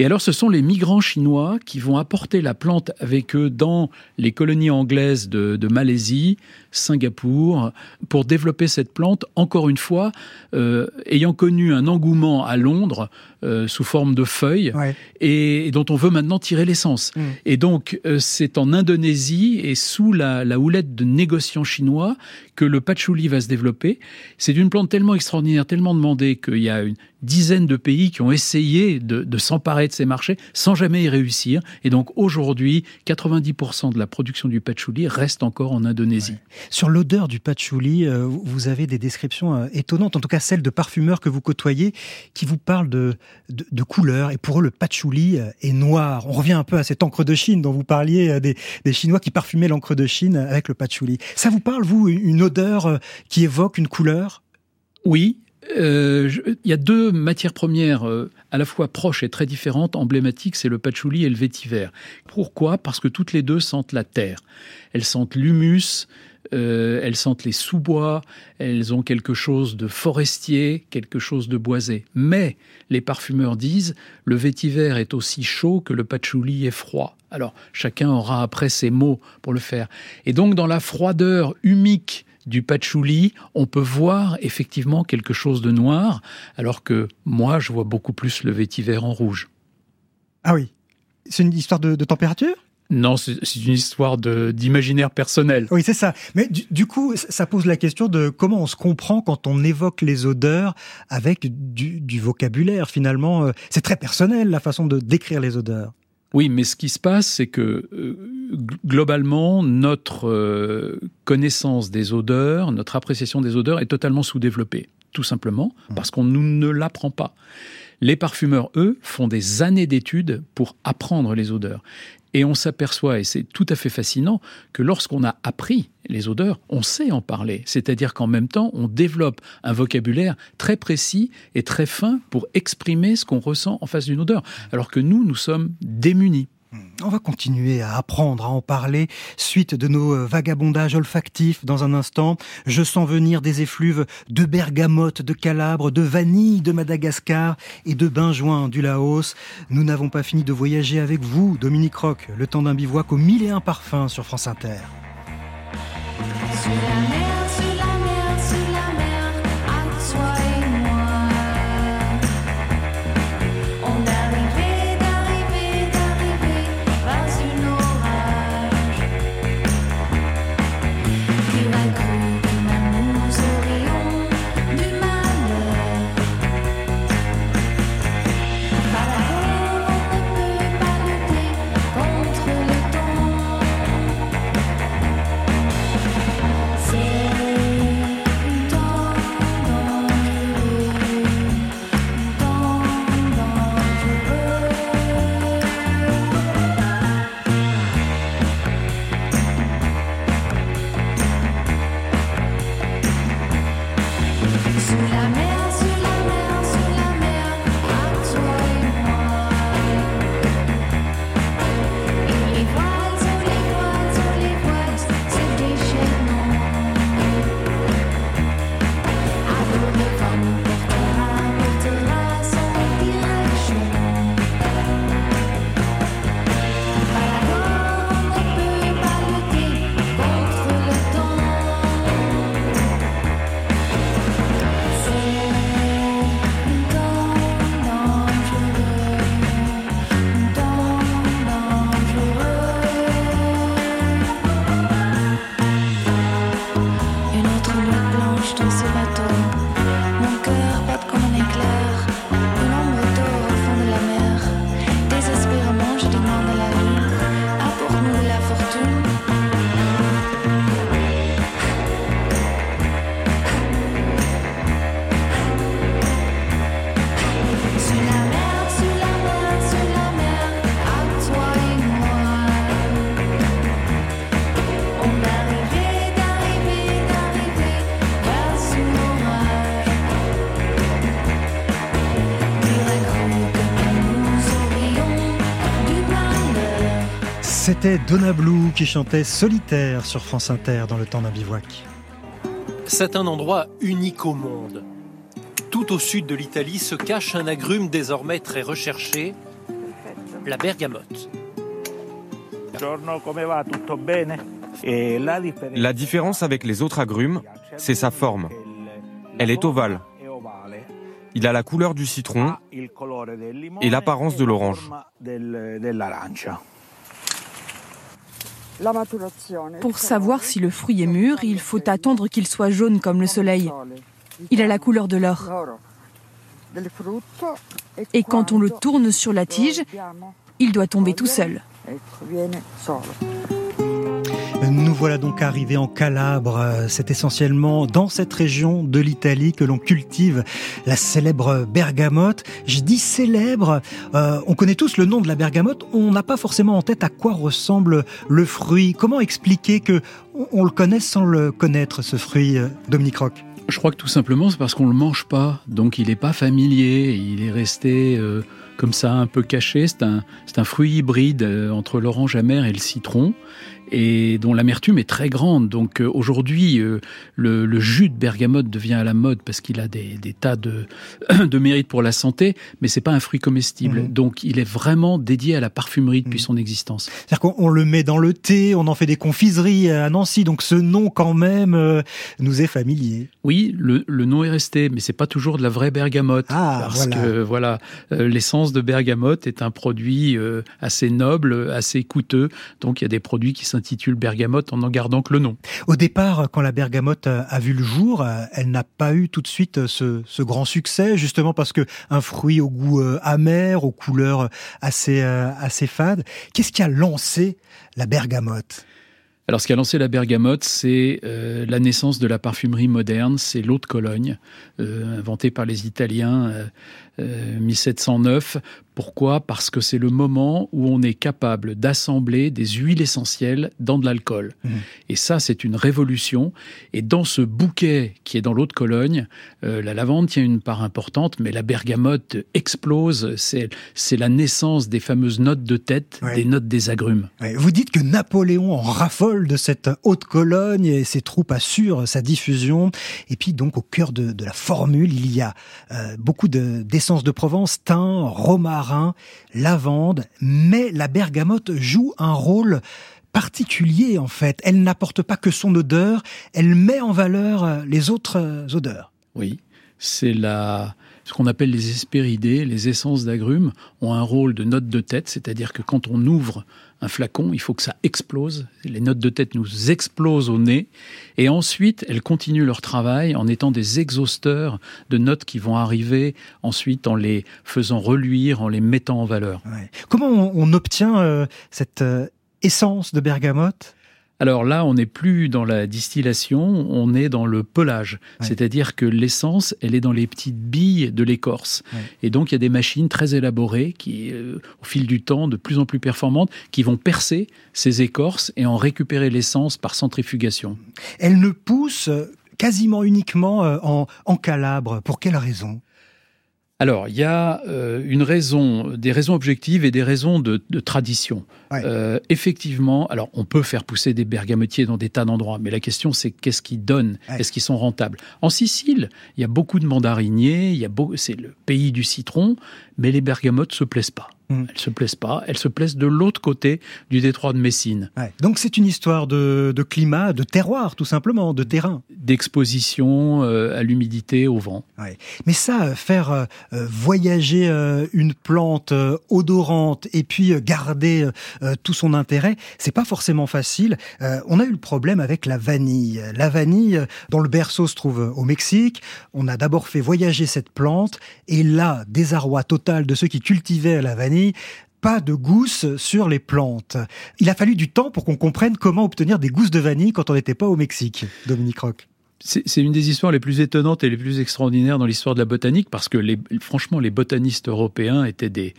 Et alors, ce sont les migrants chinois qui vont apporter la plante avec eux dans les colonies anglaises de, Malaisie, Singapour, pour développer cette plante, encore une fois, euh, ayant connu un engouement à Londres euh, sous forme de feuilles et, dont on veut maintenant tirer l'essence. Mm. Et donc, euh, c'est en Indonésie et sous la, la, houlette de négociants chinois que le patchouli va se développer. C'est une plante tellement extraordinaire, tellement demandée qu'il y a une dizaine de pays qui ont essayé de, de s'emparer de ces marchés sans jamais y réussir. Et donc aujourd'hui, 90% de la production du patchouli reste encore en Indonésie. Sur l'odeur du patchouli, euh, vous avez des descriptions étonnantes, en tout cas celles de parfumeurs que vous côtoyez, qui vous parlent de, de, couleurs. Et pour eux, le patchouli est noir. On revient un peu à cette encre de Chine dont vous parliez, des, des Chinois qui parfumaient l'encre de Chine avec le patchouli. Ça vous parle, vous, une odeur euh, qui évoque une couleur? Oui, euh, il y a deux matières premières euh, à la fois proches et très différentes, emblématiques, c'est le patchouli et le vétiver. Pourquoi? Parce que toutes les deux sentent la terre. Elles sentent l'humus, elles sentent les sous-bois, elles ont quelque chose de forestier, quelque chose de boisé. Mais les parfumeurs disent le vétiver est aussi chaud que le patchouli est froid. Alors chacun aura après ses mots pour le faire. Et donc dans la froideur humique du patchouli, on peut voir effectivement quelque chose de noir, alors que moi, je vois beaucoup plus le vétiver en rouge. Ah oui. C'est une histoire de, température? Non, c'est une histoire d'imaginaire personnel. Oui, c'est ça. Mais du, coup, ça pose la question de comment on se comprend quand on évoque les odeurs avec du vocabulaire. Finalement, euh, c'est très personnel la façon de décrire les odeurs. Oui, mais ce qui se passe, c'est que euh, globalement, notre euh, connaissance des odeurs, notre appréciation des odeurs est totalement sous-développée, tout simplement mmh. parce qu'on ne l'apprend pas. Les parfumeurs, eux, font des années d'études pour apprendre les odeurs. Et on s'aperçoit, et c'est tout à fait fascinant, que lorsqu'on a appris les odeurs, on sait en parler. C'est-à-dire qu'en même temps, on développe un vocabulaire très précis et très fin pour exprimer ce qu'on ressent en face d'une odeur. Alors que nous, nous sommes démunis. On va continuer à apprendre à en parler suite de nos euh, vagabondages olfactifs dans un instant. Je sens venir des effluves de bergamote, de Calabre, de vanille de Madagascar et de benjoin du Laos. Nous n'avons pas fini de voyager avec vous, Dominique Roch, le temps d'un bivouac aux mille et un parfums sur France Inter. C'était Donna Blue qui chantait Solitaire sur France Inter dans le temps d'un bivouac. C'est un endroit unique au monde. Tout au sud de l'Italie se cache un agrume désormais très recherché, la bergamote. La différence avec les autres agrumes, c'est sa forme. Elle est ovale. Il a la couleur du citron et l'apparence de l'orange. Pour savoir si le fruit est mûr, il faut attendre qu'il soit jaune comme le soleil. Il a la couleur de l'or. Et quand on le tourne sur la tige, il doit tomber tout seul. Nous voilà donc arrivés en Calabre. C'est essentiellement dans cette région de l'Italie que l'on cultive la célèbre bergamote. Je dis célèbre, euh, on connaît tous le nom de la bergamote, on n'a pas forcément en tête à quoi ressemble le fruit. Comment expliquer que on le connaisse sans le connaître, ce fruit, euh, Dominique Roch Je crois que tout simplement c'est parce qu'on le mange pas, donc il n'est pas familier, il est resté... Euh, comme ça, un peu caché. C'est un, fruit hybride entre l'orange amer et le citron et dont l'amertume est très grande. Donc euh, aujourd'hui, euh, le, le, jus de bergamote devient à la mode parce qu'il a des, des, tas de, de mérites pour la santé, mais c'est pas un fruit comestible. Mhm. Donc il est vraiment dédié à la parfumerie depuis mhm. son existence. C'est-à-dire qu'on le met dans le thé, on en fait des confiseries à Nancy, donc ce nom quand même euh, nous est familier. Oui, le, le, nom est resté, mais c'est pas toujours de la vraie bergamote. Ah, parce voilà. que voilà, l'essence de bergamote est un produit assez noble, assez coûteux, donc il y a des produits qui s'intitule bergamote en en gardant que le nom. Au départ, quand la bergamote a vu le jour, elle n'a pas eu tout de suite ce, ce, grand succès, justement parce que un fruit au goût amer, aux couleurs assez assez fades. Qu'est-ce qui a lancé la bergamote? Alors, ce qui a lancé la bergamote, c'est euh, la naissance de la parfumerie moderne, c'est l'eau de Cologne, euh, inventée par les Italiens euh, 1709. Pourquoi? Parce que c'est le moment où on est capable d'assembler des huiles essentielles dans de l'alcool. Mmh. Et ça, c'est une révolution. Et dans ce bouquet qui est dans l'eau de Cologne, euh, la lavande tient une part importante, mais la bergamote explose. C'est la naissance des fameuses notes de tête, ouais. des notes des agrumes. Ouais. Vous dites que Napoléon en raffole de cette haute Cologne et ses troupes assurent sa diffusion. Et puis donc au cœur de, de la formule, il y a euh, beaucoup d'essence de, de Provence, thym, romarin, lavande, mais la bergamote joue un rôle particulier en fait. Elle n'apporte pas que son odeur, elle met en valeur les autres odeurs. Oui, c'est la ce qu'on appelle les hespéridés, les essences d'agrumes, ont un rôle de note de tête, c'est-à-dire que quand on ouvre un flacon, il faut que ça explose. Les notes de tête nous explosent au nez. Et ensuite, elles continuent leur travail en étant des exhausteurs de notes qui vont arriver ensuite en les faisant reluire, en les mettant en valeur. Comment on, on obtient euh, cette euh, essence de bergamote? Alors là, on n'est plus dans la distillation, on est dans le pelage. Ouais. C'est-à-dire que l'essence, elle est dans les petites billes de l'écorce. Ouais. Et donc, il y a des machines très élaborées qui, euh, au fil du temps, de plus en plus performantes, qui vont percer ces écorces et en récupérer l'essence par centrifugation. Elle ne pousse quasiment uniquement euh, en, en Calabre. Pour quelle raison? Alors, il y a euh, une raison, des raisons objectives et des raisons de, de tradition. Ouais. Euh, effectivement, alors on peut faire pousser des bergamotiers dans des tas d'endroits, mais la question c'est qu'est-ce qu'ils donnent Ouais. Est-ce qu'ils sont rentables? En Sicile, il y a beaucoup de mandariniers, il y a beau, c'est le pays du citron, mais les bergamotes se plaisent pas. Mm. Elles se plaisent pas, elles se plaisent de l'autre côté du détroit de Messine. Ouais. Donc c'est une histoire de, de, climat, de terroir tout simplement, de terrain. D'exposition euh, à l'humidité, au vent. Ouais. Mais ça, faire euh, voyager euh, une plante euh, odorante et puis garder euh, tout son intérêt, c'est pas forcément facile. Euh, on a eu le problème avec la vanille. La vanille, dont le berceau se trouve au Mexique, on a d'abord fait voyager cette plante et là, désarroi total de ceux qui cultivaient la vanille pas de gousses sur les plantes. Il a fallu du temps pour qu'on comprenne comment obtenir des gousses de vanille quand on n'était pas au Mexique, Dominique Roch. C'est une des histoires les plus étonnantes et les plus extraordinaires dans l'histoire de la botanique parce que franchement, les botanistes européens étaient des,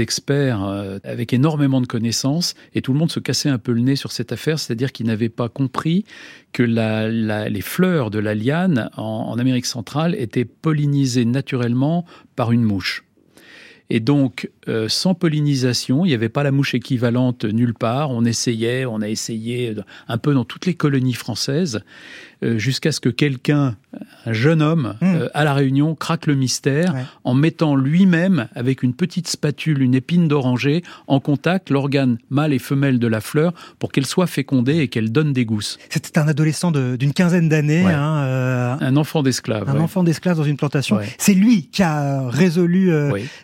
experts euh, avec énormément de connaissances et tout le monde se cassait un peu le nez sur cette affaire, c'est-à-dire qu'ils n'avaient pas compris que les fleurs de la liane en Amérique centrale étaient pollinisées naturellement par une mouche. Et donc, euh, sans pollinisation, il n'y avait pas la mouche équivalente nulle part. On essayait, on a essayé un peu dans toutes les colonies françaises. Euh, jusqu'à ce que quelqu'un, un jeune homme, hmm. euh, à la Réunion, craque le mystère en mettant lui-même, avec une petite spatule, une épine d'oranger, en contact l'organe mâle et femelle de la fleur pour qu'elle soit fécondée et qu'elle donne des gousses. C'était un adolescent d'une quinzaine d'années. Hein, euh, un enfant d'esclave. Un enfant d'esclave dans une plantation. C'est lui qui a résolu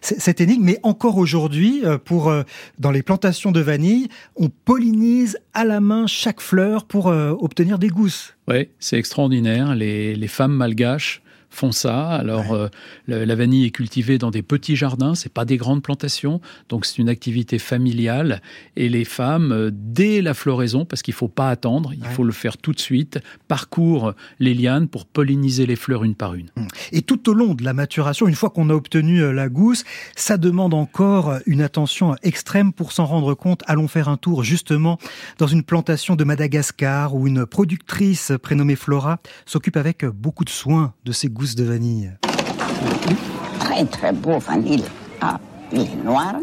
cette énigme, mais encore aujourd'hui, pour dans les plantations de vanille, on pollinise à la main chaque fleur pour obtenir des gousses. Oui, c'est extraordinaire. Les, les femmes malgaches font ça. Alors, euh, la, vanille est cultivée dans des petits jardins, c'est pas des grandes plantations, donc c'est une activité familiale. Et les femmes, euh, dès la floraison, parce qu'il faut pas attendre, il faut le faire tout de suite, parcourent les lianes pour polliniser les fleurs une par une. Mmh. Et tout au long de la maturation, une fois qu'on a obtenu euh, la gousse, ça demande encore une attention extrême pour s'en rendre compte. Allons faire un tour justement dans une plantation de Madagascar où une productrice prénommée Flora s'occupe avec beaucoup de soin de ces gousses de vanille. Très très beau vanille. Ah, il est noir,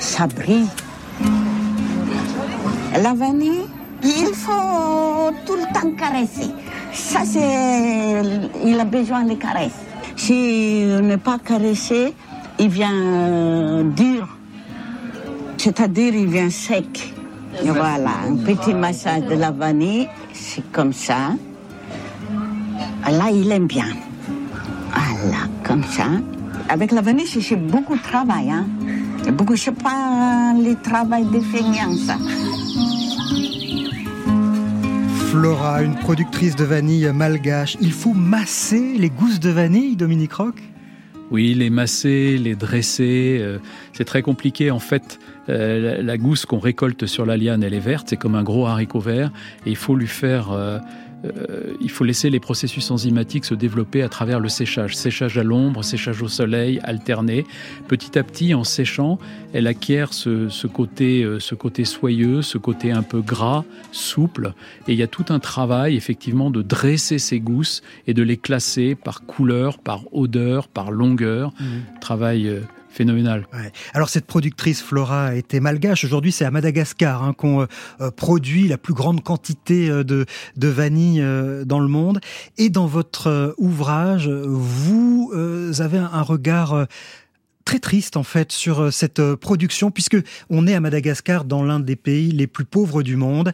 ça brille. La vanille, il faut tout le temps caresser. Ça, c'est. Il a besoin de caresses. Si on n'est pas caressé, il vient euh, dur. C'est-à-dire, il vient sec. voilà, un petit massage de la vanille, c'est comme ça. Là, il aime bien. Voilà, comme ça. Avec la vanille, c'est beaucoup de travail. Hein. Beaucoup, je sais pas le travail de feignants, Flora, une productrice de vanille malgache. Il faut masser les gousses de vanille, Dominique Roch Oui, les masser, les dresser. Euh, c'est très compliqué. En fait, euh, la, gousse qu'on récolte sur la liane, elle est verte. C'est comme un gros haricot vert. Et il faut lui faire euh, euh, il faut laisser les processus enzymatiques se développer à travers le séchage. Séchage à l'ombre, séchage au soleil, alterné. Petit à petit, en séchant, elle acquiert ce, côté, euh, ce côté soyeux, ce côté un peu gras, souple. Et il y a tout un travail, effectivement, de dresser ces gousses et de les classer par couleur, par odeur, par longueur. Mmh. Travail euh, phénoménal. Alors cette productrice Flora était malgache. Aujourd'hui, c'est à Madagascar hein, qu'on euh, euh, produit la plus grande quantité euh, de, de vanille dans le monde. Et dans votre ouvrage, vous avez un regard très triste en fait sur cette production puisque on est à Madagascar dans l'un des pays les plus pauvres du monde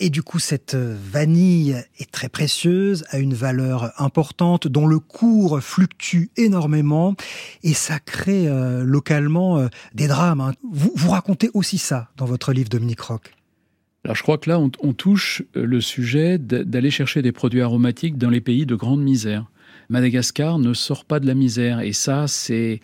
et du coup, cette vanille est très précieuse, a une valeur importante, dont le cours fluctue énormément, et ça crée euh, localement euh, des drames. Hein. Vous, vous racontez aussi ça dans votre livre, Dominique Roch. Alors je crois que là, on, on touche le sujet d'aller chercher des produits aromatiques dans les pays de grande misère. Madagascar ne sort pas de la misère. Et ça, c'est,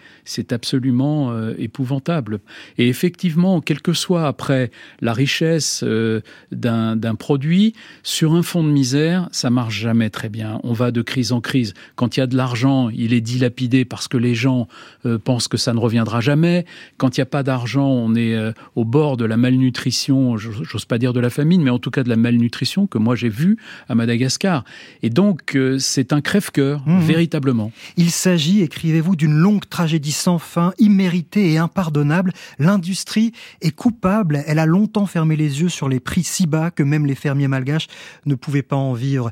absolument euh, épouvantable. Et effectivement, quel que soit après la richesse euh, d'un, produit, sur un fond de misère, ça marche jamais très bien. On va de crise en crise. Quand il y a de l'argent, il est dilapidé parce que les gens euh, pensent que ça ne reviendra jamais. Quand il n'y a pas d'argent, on est au bord de la malnutrition, j'ose pas dire de la famine, mais en tout cas de la malnutrition que moi j'ai vu à Madagascar. Et donc, c'est un crève-cœur. Mhm. véritablement. Il s'agit, écrivez-vous, d'une longue tragédie sans fin, imméritée et impardonnable. L'industrie est coupable. Elle a longtemps fermé les yeux sur les prix si bas que même les fermiers malgaches ne pouvaient pas en vivre.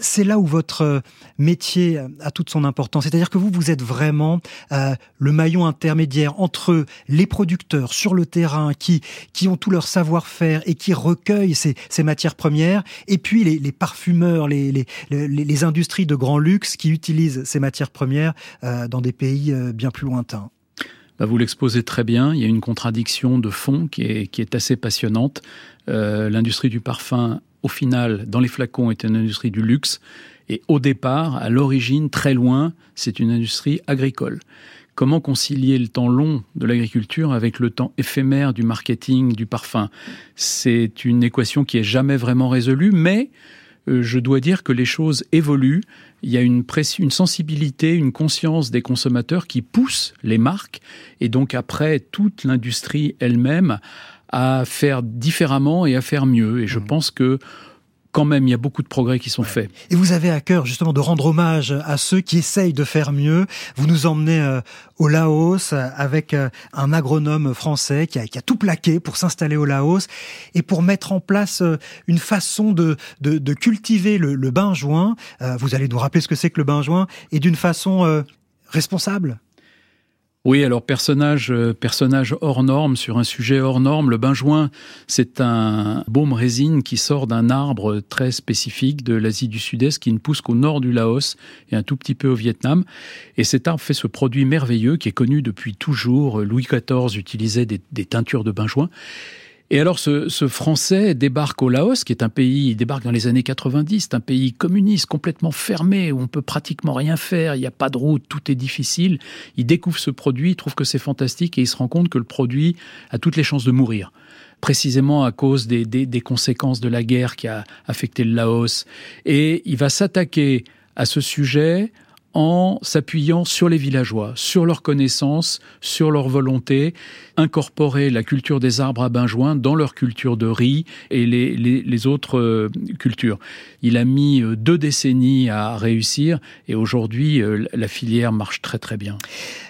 C'est là où votre métier a toute son importance. C'est-à-dire que vous, vous êtes vraiment euh, le maillon intermédiaire entre les producteurs sur le terrain qui, qui ont tout leur savoir-faire et qui recueillent ces, ces matières premières, et puis les, les parfumeurs, les, les, les, les industries de grand luxe qui utilisent utilise ces matières premières euh, dans des pays euh, bien plus lointains. Bah, vous l'exposez très bien. Il y a une contradiction de fond qui est, assez passionnante. Euh, l'industrie du parfum, au final, dans les flacons, est une industrie du luxe. Et au départ, à l'origine, très loin, c'est une industrie agricole. Comment concilier le temps long de l'agriculture avec le temps éphémère du marketing du parfum? C'est une équation qui est jamais vraiment résolue, mais je dois dire que les choses évoluent il y a une, une sensibilité, une conscience des consommateurs qui pousse les marques et donc après toute l'industrie elle-même à faire différemment et à faire mieux. Et je mmh. pense que quand même, il y a beaucoup de progrès qui sont faits. Et vous avez à cœur justement de rendre hommage à ceux qui essayent de faire mieux. Vous nous emmenez euh, au Laos avec euh, un agronome français qui a, qui a tout plaqué pour s'installer au Laos et pour mettre en place euh, une façon de, de, de cultiver le, le benjoin. Vous allez nous rappeler ce que c'est que le benjoin et d'une façon responsable. Oui, alors personnage, euh, personnage hors norme sur un sujet hors norme. Le benjoin, c'est un baume résine qui sort d'un arbre très spécifique de l'Asie du Sud-Est qui ne pousse qu'au nord du Laos et un tout petit peu au Vietnam. Et cet arbre fait ce produit merveilleux qui est connu depuis toujours. Louis XIV utilisait des, des teintures de benjoin. Et alors ce, Français débarque au Laos, qui est un pays, il débarque dans les années 90, c'est un pays communiste, complètement fermé, où on peut pratiquement rien faire, il n'y a pas de route, tout est difficile. Il découvre ce produit, il trouve que c'est fantastique et il se rend compte que le produit a toutes les chances de mourir précisément à cause des conséquences de la guerre qui a affecté le Laos. Et il va s'attaquer à ce sujet en s'appuyant sur les villageois, sur leurs connaissances, sur leur volonté, incorporer la culture des arbres à benjoin dans leur culture de riz et les, autres euh, cultures. Il a mis euh, deux décennies à réussir et aujourd'hui euh, la filière marche très très bien.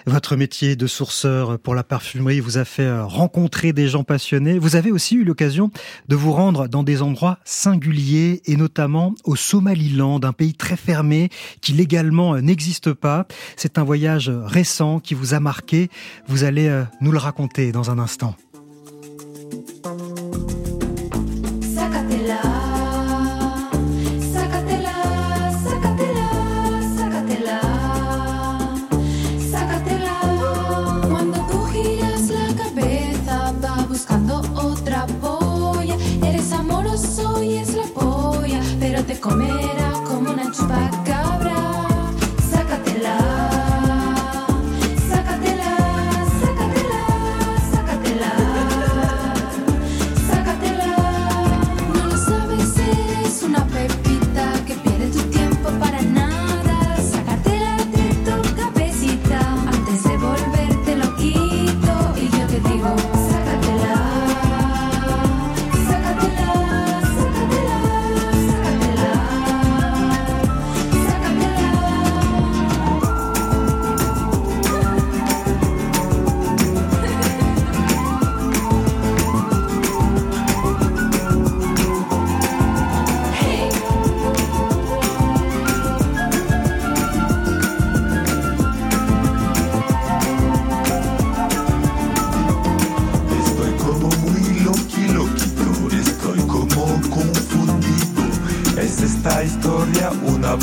Votre métier de sourceur pour la parfumerie vous a fait rencontrer des gens passionnés. Vous avez aussi eu l'occasion de vous rendre dans des endroits singuliers et notamment au Somaliland, un pays très fermé qui légalement n'existe pas. C'est un voyage récent qui vous a marqué. Vous allez euh, nous le raconter dans un instant.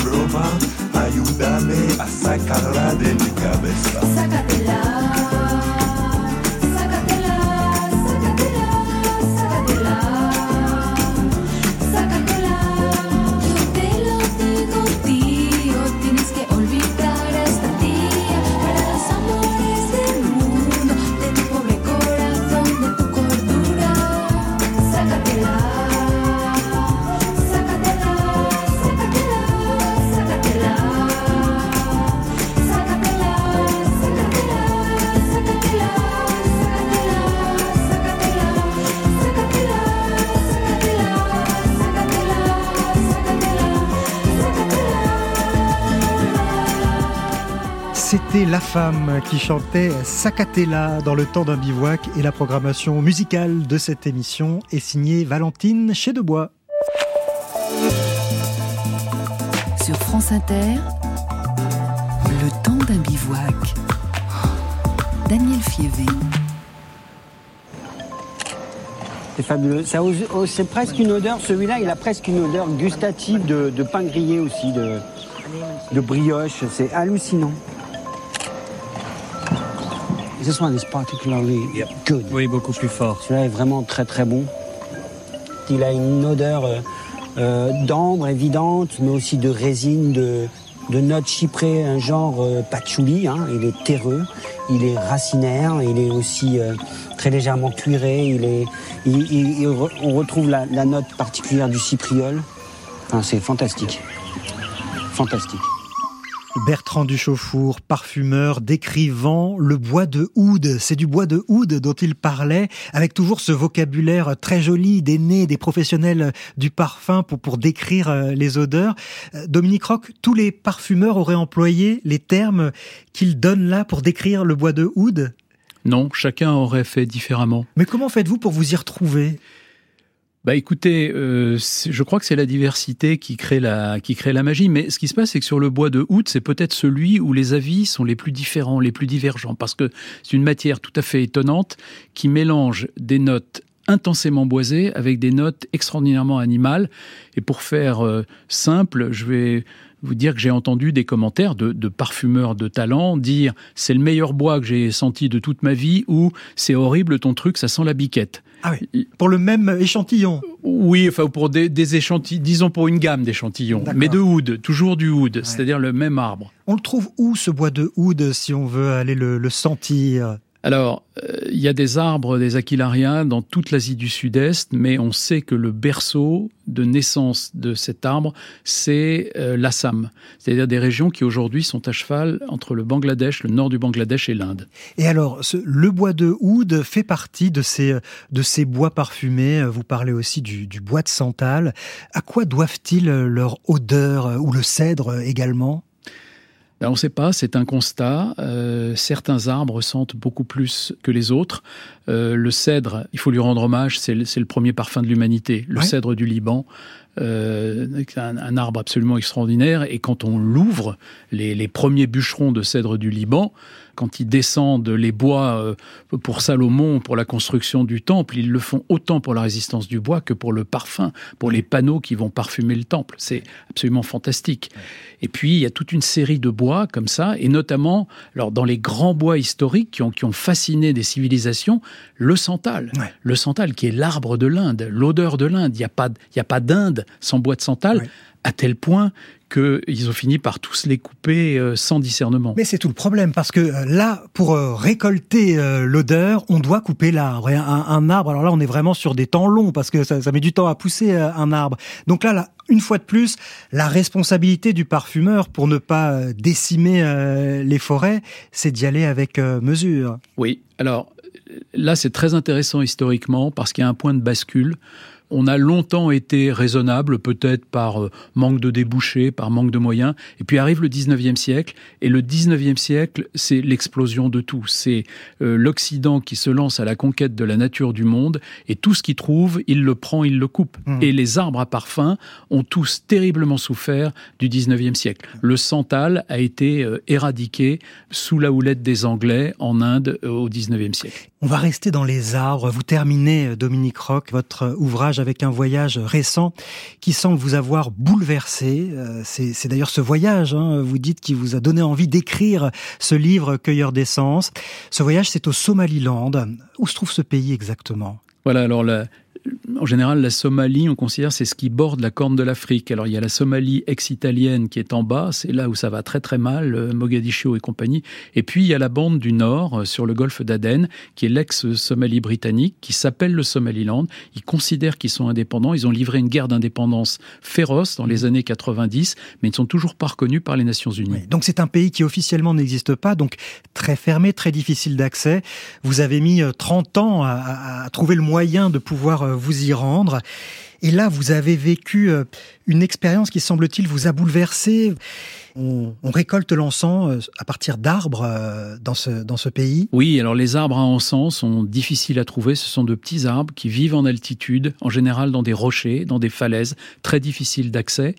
broma, ayúdame a sacarla de mi cabeza. Sácatela. La femme qui chantait Sakatella dans le temps d'un bivouac et la programmation musicale de cette émission est signée Valentine Chez Debois. Sur France Inter, le temps d'un bivouac. Daniel Fievé. C'est fabuleux. C'est presque une odeur, celui-là, il a presque une odeur gustative de, de pain grillé aussi, de, de brioche. C'est hallucinant. This one is particularly yep. good. Oui, beaucoup plus fort. Celui-là est vraiment très très bon. Il a une odeur euh, euh, d'ambre évidente, mais aussi de résine, de, de notes chyprées, un genre euh, patchouli. Hein. Il est terreux, il est racinaire, il est aussi euh, très légèrement cuiré. Il est, il, il, il, on retrouve la, la, note particulière du cypriol. Enfin, c'est fantastique. Fantastique. Bertrand Duchauffour, parfumeur, décrivant le bois de oud. C'est du bois de oud dont il parlait, avec toujours ce vocabulaire très joli des nez des professionnels du parfum pour, pour décrire euh, les odeurs. Euh, Dominique Roch, tous les parfumeurs auraient employé les termes qu'il donne là pour décrire le bois de oud Non, chacun aurait fait différemment. Mais comment faites-vous pour vous y retrouver? Bah écoutez, euh, je crois que c'est la diversité qui crée la qui crée la magie. Mais ce qui se passe, c'est que sur le bois de oud, c'est peut-être celui où les avis sont les plus différents, les plus divergents, parce que c'est une matière tout à fait étonnante qui mélange des notes intensément boisées avec des notes extraordinairement animales. Et pour faire euh, simple, je vais vous dire que j'ai entendu des commentaires de, de, parfumeurs de talent dire c'est le meilleur bois que j'ai senti de toute ma vie ou c'est horrible ton truc, ça sent la biquette. Ah oui, pour le même échantillon Oui, enfin pour des, des échantillons, disons pour une gamme d'échantillons, mais de oud, toujours du oud, ouais. c'est-à-dire le même arbre. On le trouve où ce bois de oud si on veut aller le, le sentir? Alors, il y a des arbres, des aquilariens dans toute l'Asie du Sud-Est, mais on sait que le berceau de naissance de cet arbre, c'est euh, l'Assam, c'est-à-dire des régions qui aujourd'hui sont à cheval entre le Bangladesh, le nord du Bangladesh et l'Inde. Et alors, ce, le bois de oud fait partie de ces, bois parfumés. Vous parlez aussi du bois de santal. À quoi doivent-ils leur odeur ou le cèdre également? Ben, on ne sait pas, c'est un constat. Euh, certains arbres sentent beaucoup plus que les autres. Euh, le cèdre, il faut lui rendre hommage, c'est le, le, premier parfum de l'humanité. Le ouais. cèdre du Liban, euh, un, un, arbre absolument extraordinaire. Et quand on l'ouvre, les, les, premiers bûcherons de cèdre du Liban, quand ils descendent les bois euh, pour Salomon, pour la construction du temple, ils le font autant pour la résistance du bois que pour le parfum, pour les panneaux qui vont parfumer le temple. C'est absolument fantastique. Et puis, il y a toute une série de bois comme ça, et notamment, alors, dans les grands bois historiques qui ont, qui ont fasciné des civilisations, le santal. Ouais. Le santal qui est l'arbre de l'Inde, l'odeur de l'Inde. Il n'y a pas, y a pas d'Inde sans bois de santal, ouais. à tel point qu'ils ont fini par tous les couper euh, sans discernement. Mais c'est tout le problème, parce que euh, là, pour euh, récolter l'odeur, on doit couper l'arbre. Un, un, arbre, alors là, on est vraiment sur des temps longs, parce que ça, ça met du temps à pousser un arbre. Donc là, là, une fois de plus, la responsabilité du parfumeur pour ne pas euh, décimer les forêts, c'est d'y aller avec mesure. Oui, alors là, c'est très intéressant historiquement, parce qu'il y a un point de bascule on a longtemps été raisonnable, peut-être par euh, manque de débouchés, par manque de moyens. Et puis arrive le 19e siècle, et le 19e siècle, c'est l'explosion de tout. C'est euh, l'Occident qui se lance à la conquête de la nature du monde, et tout ce qu'il trouve, il le prend, il le coupe. Mmh. Et les arbres à parfum ont tous terriblement souffert du 19e siècle. Le santal a été euh, éradiqué sous la houlette des Anglais en Inde euh, au 19e siècle. On va rester dans les arbres. Vous terminez, Dominique Roch, votre ouvrage avec un voyage récent qui semble vous avoir bouleversé. Euh, c'est d'ailleurs ce voyage, hein, vous dites, qui vous a donné envie d'écrire ce livre Cueilleur d'essence. Ce voyage, c'est au Somaliland. Où se trouve ce pays exactement? Voilà, alors en général, la Somalie, on considère c'est ce qui borde la corne de l'Afrique. Alors il y a la Somalie ex-italienne qui est en bas, c'est là où ça va très très mal, euh, Mogadiscio et compagnie. Et puis il y a la bande du nord euh, sur le golfe d'Aden, qui est l'ex-Somalie britannique, qui s'appelle le Somaliland. Ils considèrent qu'ils sont indépendants. Ils ont livré une guerre d'indépendance féroce dans les années 90, mais ils ne sont toujours pas reconnus par les Nations Unies. Donc c'est un pays qui officiellement n'existe pas, donc très fermé, très difficile d'accès. Vous avez mis 30 ans à, à, à trouver le moyen de pouvoir vous y rendre. Et là, vous avez vécu euh, une expérience qui, semble-t-il, vous a bouleversé. On, on récolte l'encens euh, à partir d'arbres euh, dans ce, dans ce pays Oui, alors les arbres à encens sont difficiles à trouver. Ce sont de petits arbres qui vivent en altitude, en général dans des rochers, dans des falaises, très difficiles d'accès.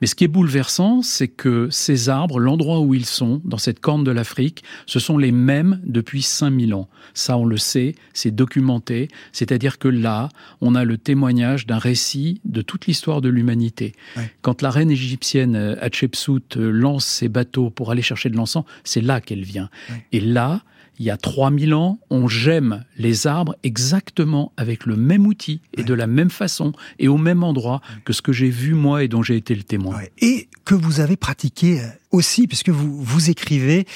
Mais ce qui est bouleversant, c'est que ces arbres, l'endroit où ils sont, dans cette corne de l'Afrique, ce sont les mêmes depuis 5000 ans. Ça, on le sait, c'est documenté. C'est-à-dire que là, on a le témoignage d'un récit de toute l'histoire de l'humanité. Ouais. Quand la reine égyptienne euh, Hatshepsut euh, lance ses bateaux pour aller chercher de l'encens, c'est là qu'elle vient. Ouais. Et là, il y a 3000 ans, on gemme les arbres exactement avec le même outil et ouais. de la même façon et au même endroit que ce que j'ai vu moi et dont j'ai été le témoin. Ouais. Et que vous avez pratiqué euh, aussi, puisque vous, vous écrivez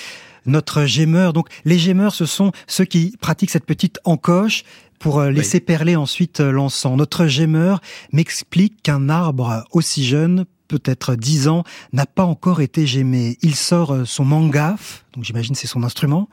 notre gémeur. Donc les gémeurs, ce sont ceux qui pratiquent cette petite encoche pour euh, laisser oui. perler ensuite euh, l'encens. Notre gémeur m'explique qu'un arbre aussi jeune peut-être dix ans, n'a pas encore été gémé. Il sort euh, son mangaf, donc j'imagine c'est son instrument,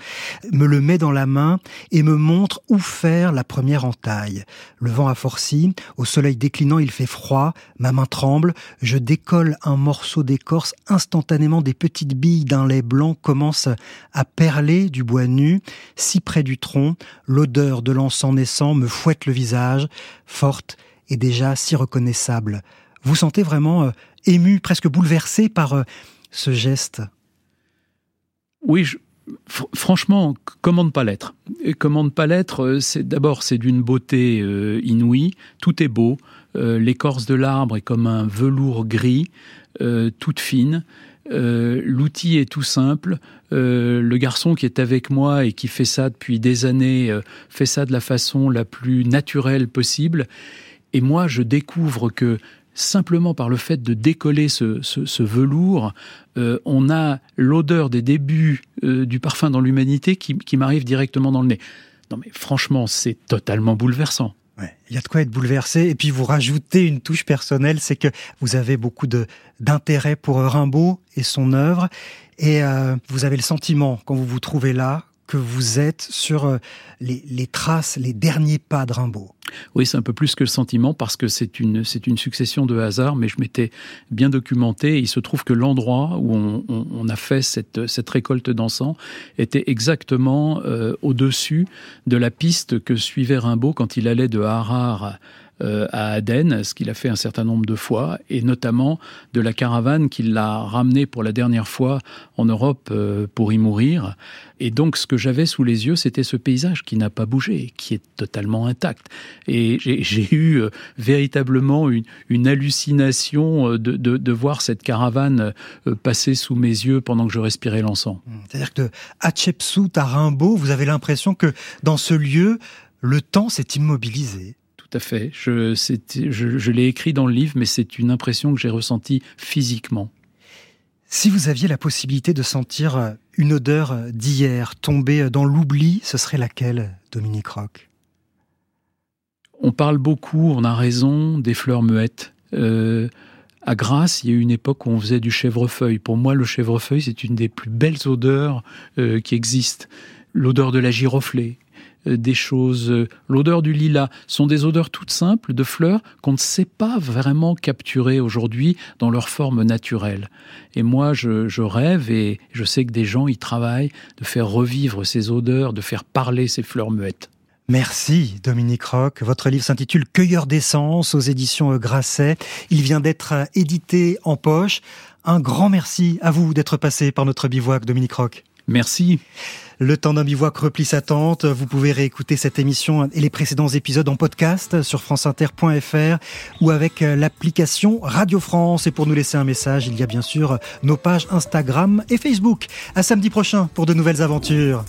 me le met dans la main et me montre où faire la première entaille. Le vent a forci, au soleil déclinant il fait froid, ma main tremble, je décolle un morceau d'écorce, instantanément des petites billes d'un lait blanc commencent à perler du bois nu, si près du tronc, l'odeur de l'encens naissant me fouette le visage, forte et déjà si reconnaissable. Vous sentez vraiment euh, ému, presque bouleversé par euh, ce geste Oui, franchement, comment ne pas l'être? Comment ne pas l'être euh, C'est d'abord c'est d'une beauté inouïe. Tout est beau. L'écorce de l'arbre est comme un velours gris, toute fine. L'outil est tout simple. le garçon qui est avec moi et qui fait ça depuis des années fait ça de la façon la plus naturelle possible. Et moi, je découvre que simplement par le fait de décoller ce, velours, euh, on a l'odeur des débuts euh, du parfum dans l'humanité qui, m'arrive directement dans le nez. Non mais franchement, c'est totalement bouleversant. il y a de quoi être bouleversé. Et puis vous rajoutez une touche personnelle, c'est que vous avez beaucoup d'intérêt pour Rimbaud et son œuvre. Et euh, vous avez le sentiment, quand vous vous trouvez là, que vous êtes sur euh, les, traces, les derniers pas de Rimbaud. Oui, c'est un peu plus que le sentiment parce que c'est une, c'est une succession de hasards, mais je m'étais bien documenté. il se trouve que l'endroit où on, a fait cette, cette récolte d'encens était exactement euh, au-dessus de la piste que suivait Rimbaud quand il allait de Harare euh, à Aden, ce qu'il a fait un certain nombre de fois, et notamment de la caravane qui l'a ramené pour la dernière fois en Europe euh, pour y mourir. Et donc ce que j'avais sous les yeux, c'était ce paysage qui n'a pas bougé, qui est totalement intact. Et j'ai eu euh, véritablement une, hallucination de, de, voir cette caravane passer sous mes yeux pendant que je respirais l'encens. Mmh. C'est-à-dire que de Hatshepsut à Rimbaud, vous avez l'impression que dans ce lieu, le temps s'est immobilisé à fait. Je, je, l'ai écrit dans le livre, mais c'est une impression que j'ai ressentie physiquement. Si vous aviez la possibilité de sentir euh, une odeur euh, d'hier tomber euh, dans l'oubli, ce serait laquelle, Dominique Roch? On parle beaucoup, on a raison, des fleurs muettes. à Grasse, il y a eu une époque où on faisait du chèvrefeuille. Pour moi, le chèvrefeuille, c'est une des plus belles odeurs qui existent. L'odeur de la giroflée, euh, des choses, euh, l'odeur du lilas, sont des odeurs toutes simples de fleurs qu'on ne sait pas vraiment capturer aujourd'hui dans leur forme naturelle. Et moi, je, rêve et je sais que des gens y travaillent de faire revivre ces odeurs, de faire parler ces fleurs muettes. Merci Dominique Roch. Votre livre s'intitule Cueilleur d'essence aux éditions Grasset. Il vient d'être édité en poche. Un grand merci à vous d'être passé par notre bivouac, Dominique Roch. Merci. Le temps d'un bivouac replie sa tente. Vous pouvez réécouter cette émission et les précédents épisodes en podcast sur franceinter.fr ou avec l'application Radio France. Et pour nous laisser un message, il y a bien sûr nos pages Instagram et Facebook. À samedi prochain pour de nouvelles aventures.